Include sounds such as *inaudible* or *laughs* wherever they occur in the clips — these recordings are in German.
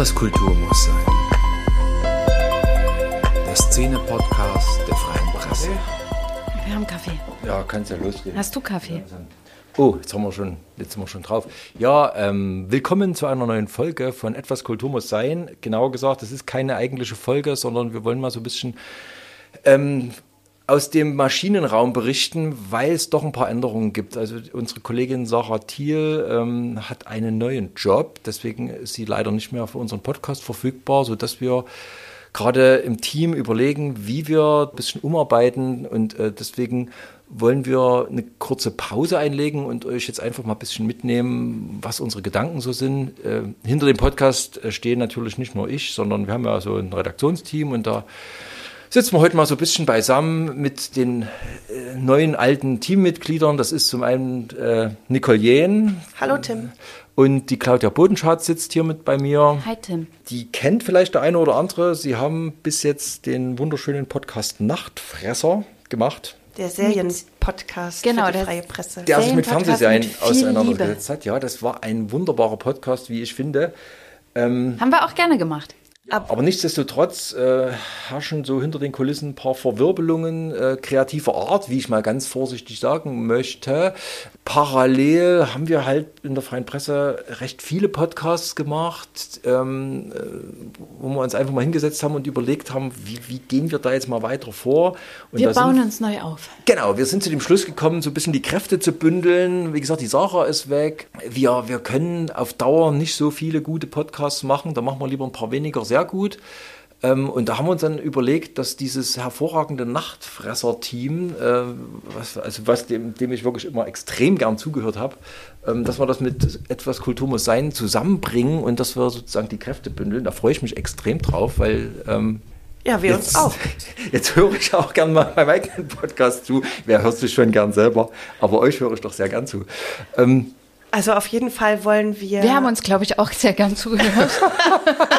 Etwas Kultur muss sein. Der Szene-Podcast der Freien Presse. Wir haben Kaffee. Ja, kannst ja losgehen. Hast du Kaffee? Oh, jetzt haben wir schon, jetzt sind wir schon drauf. Ja, ähm, willkommen zu einer neuen Folge von Etwas Kultur muss sein. Genauer gesagt, es ist keine eigentliche Folge, sondern wir wollen mal so ein bisschen ähm, aus dem Maschinenraum berichten, weil es doch ein paar Änderungen gibt. Also unsere Kollegin Sarah Thiel ähm, hat einen neuen Job, deswegen ist sie leider nicht mehr für unseren Podcast verfügbar, sodass wir gerade im Team überlegen, wie wir ein bisschen umarbeiten und äh, deswegen wollen wir eine kurze Pause einlegen und euch jetzt einfach mal ein bisschen mitnehmen, was unsere Gedanken so sind. Äh, hinter dem Podcast äh, stehen natürlich nicht nur ich, sondern wir haben ja so ein Redaktionsteam und da sitzen wir heute mal so ein bisschen beisammen mit den äh, neuen alten Teammitgliedern. Das ist zum einen äh, Nicole Jähn. Hallo Tim. Und die Claudia Bodenschatz sitzt hier mit bei mir. Hi Tim. Die kennt vielleicht der eine oder andere. Sie haben bis jetzt den wunderschönen Podcast Nachtfresser gemacht. Der Serienpodcast Genau, für die der- freie Presse. Der sich mit Fernsehserien mit viel auseinandergesetzt hat. Ja, das war ein wunderbarer Podcast, wie ich finde. Haben wir auch gerne gemacht. Aber nichtsdestotrotz äh, herrschen so hinter den Kulissen ein paar Verwirbelungen äh, kreativer Art, wie ich mal ganz vorsichtig sagen möchte. Parallel haben wir halt in der freien Presse recht viele Podcasts gemacht, ähm, äh, wo wir uns einfach mal hingesetzt haben und überlegt haben, wie, wie gehen wir da jetzt mal weiter vor. Und Wir da sind- bauen uns neu auf. Genau, wir sind zu dem Schluss gekommen, so ein bisschen die Kräfte zu bündeln. Wie gesagt, die Sarah ist weg. Wir, wir können auf Dauer nicht so viele gute Podcasts machen. Da machen wir lieber ein paar weniger sehr gut. Ähm, und da haben wir uns dann überlegt, dass dieses hervorragende Nachtfresser-Team, äh, was, also was dem, dem ich wirklich immer extrem gern zugehört habe, ähm, dass wir das mit etwas Kultur muss sein zusammenbringen und dass wir sozusagen die Kräfte bündeln. Da freue ich mich extrem drauf, weil ähm, Ja, wir uns auch. *laughs* Jetzt höre ich auch gern mal beim eigenen Podcast zu. Wer hört sich schon gern selber? Aber euch höre ich doch sehr gern zu. Ähm, Also auf jeden Fall wollen wir. Wir haben uns, glaube ich, auch sehr gern zugehört.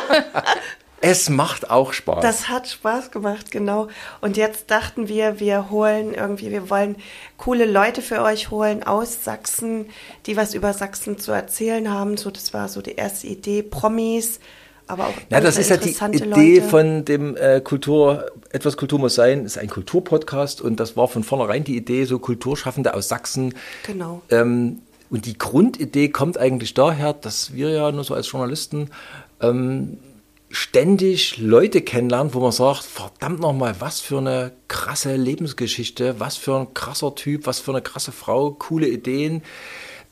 *laughs* es macht auch Spaß. Das hat Spaß gemacht, genau. Und jetzt dachten wir, wir holen irgendwie, wir wollen coole Leute für euch holen aus Sachsen, die was über Sachsen zu erzählen haben. So, das war so die erste Idee. Promis, aber auch ja, das ist ja die interessante Idee Leute. von dem äh, Kultur, etwas Kultur muss sein, ist ein Kulturpodcast und das war von vornherein die Idee, so Kulturschaffende aus Sachsen. Genau. Ähm, und die Grundidee kommt eigentlich daher, dass wir ja nur so als Journalisten ähm, ständig Leute kennenlernen, wo man sagt, verdammt nochmal, was für eine krasse Lebensgeschichte, was für ein krasser Typ, was für eine krasse Frau, coole Ideen,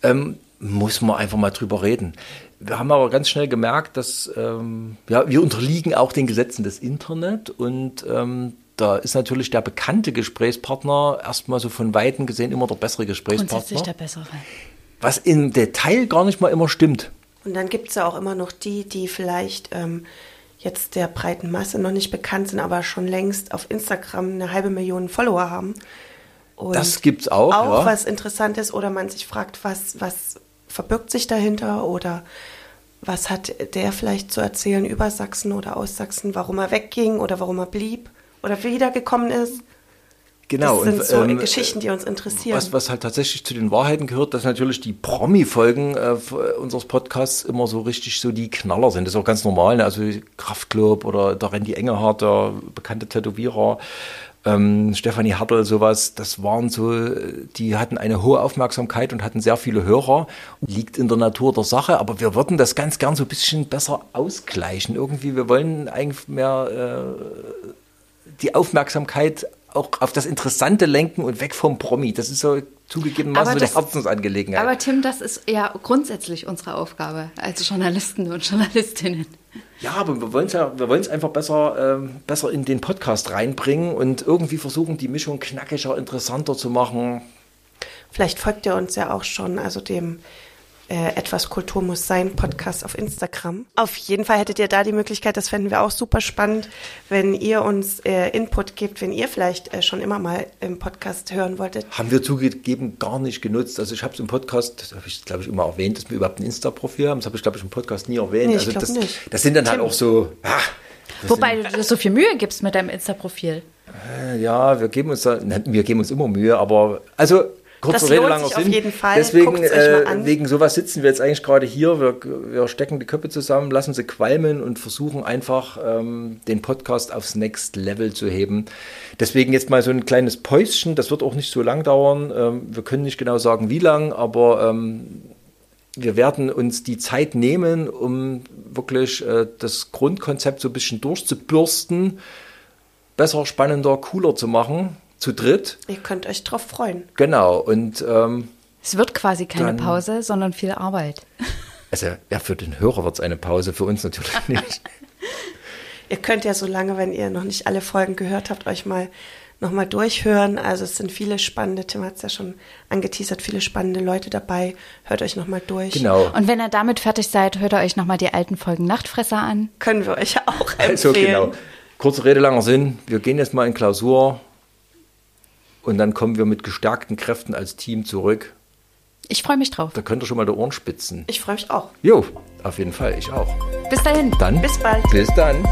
ähm, muss man einfach mal drüber reden. Wir haben aber ganz schnell gemerkt, dass ähm, ja, wir unterliegen auch den Gesetzen des Internet und ähm, da ist natürlich der bekannte Gesprächspartner erstmal so von Weitem gesehen immer der bessere Grundsätzlich Gesprächspartner, der bessere. Was im Detail gar nicht mal immer stimmt. Und dann gibt es ja auch immer noch die, die vielleicht ähm, jetzt der breiten Masse noch nicht bekannt sind, aber schon längst auf Instagram eine halbe Million Follower haben. Und Das gibt's auch, Auch ja. was interessant ist oder man sich fragt, was, was verbirgt sich dahinter oder was hat der vielleicht zu erzählen über Sachsen oder aus Sachsen, warum er wegging oder warum er blieb oder wiedergekommen ist. Genau. Das sind und, so ähm, Geschichten, die uns interessieren. Was, was halt tatsächlich zu den Wahrheiten gehört, dass natürlich die Promi-Folgen äh, f- unseres Podcasts immer so richtig so die Knaller sind. Das ist auch ganz normal. Ne? Also Kraftclub oder der Randy Engelhardt, der bekannte Tätowierer, ähm, Stefanie Hartl, sowas. Das waren so, äh, die hatten eine hohe Aufmerksamkeit und hatten sehr viele Hörer. Liegt in der Natur der Sache, aber wir würden das ganz gern so ein bisschen besser ausgleichen. Irgendwie, wir wollen eigentlich mehr äh, die Aufmerksamkeit auch auf das Interessante lenken und weg vom Promi. Das ist so zugegebenermaßen Aber so eine Herzensangelegenheit. Aber Tim, das ist ja grundsätzlich unsere Aufgabe als Journalisten und Journalistinnen. ja, aber wir wollen es ja, wir wollen es einfach besser, ähm, besser in den Podcast reinbringen und irgendwie versuchen, die Mischung knackiger, interessanter zu machen. Vielleicht folgt ihr uns ja auch schon, also dem äh, Etwas Kultur muss sein Podcast auf Instagram. Auf jeden Fall hättet ihr da die Möglichkeit, das fänden wir auch super spannend, wenn ihr uns äh, Input gebt, wenn ihr vielleicht äh, schon immer mal im Podcast hören wolltet. Haben wir zugegeben gar nicht genutzt. Also ich habe es im Podcast, das habe ich glaube ich immer erwähnt, dass wir überhaupt ein Insta-Profil haben. Das habe ich glaube ich im Podcast nie erwähnt. Nee, ich also das, nicht. das sind dann halt Tim. auch so, ah, Wobei du dir so viel Mühe gibst mit deinem Insta-Profil. sind, ja, wir geben uns da, wir geben uns immer Mühe, aber also Kurze Das Rede, lohnt langer sich auf Sinn. jeden Fall. Deswegen, äh, an. wegen sowas sitzen wir jetzt eigentlich gerade hier. Wir, wir stecken die Köpfe zusammen, lassen sie qualmen und versuchen einfach ähm, den Podcast aufs Next Level zu heben. Deswegen jetzt mal so ein kleines Päuschen. Das wird auch nicht so lang dauern. Ähm, wir können nicht genau sagen, wie lang, aber ähm, wir werden uns die Zeit nehmen, um wirklich äh, das Grundkonzept so ein bisschen durchzubürsten, besser, spannender, cooler zu machen, zu dritt. Ihr könnt euch drauf freuen. Genau, und ähm, Es wird quasi keine Dann- Pause, sondern viel Arbeit. *laughs* also ja, für den Hörer wird es eine Pause, für uns natürlich *laughs* nicht. Ihr könnt ja so lange, wenn ihr noch nicht alle Folgen gehört habt, euch mal nochmal durchhören. Also es sind viele spannende, Tim hat es ja schon angeteasert, viele spannende Leute dabei. Hört euch nochmal durch. Genau. Und wenn ihr damit fertig seid, hört ihr euch nochmal die alten Folgen Nachtfresser an. Können wir euch auch empfehlen. Also genau. Kurze Rede, langer Sinn. Wir gehen jetzt mal in Klausur und dann kommen wir mit gestärkten Kräften als Team zurück. Ich freue mich drauf. Da könnt ihr schon mal die Ohren spitzen. Ich freue mich auch. Jo, auf jeden Fall, ich auch. Bis dahin. Dann Bis bald. Bis dann.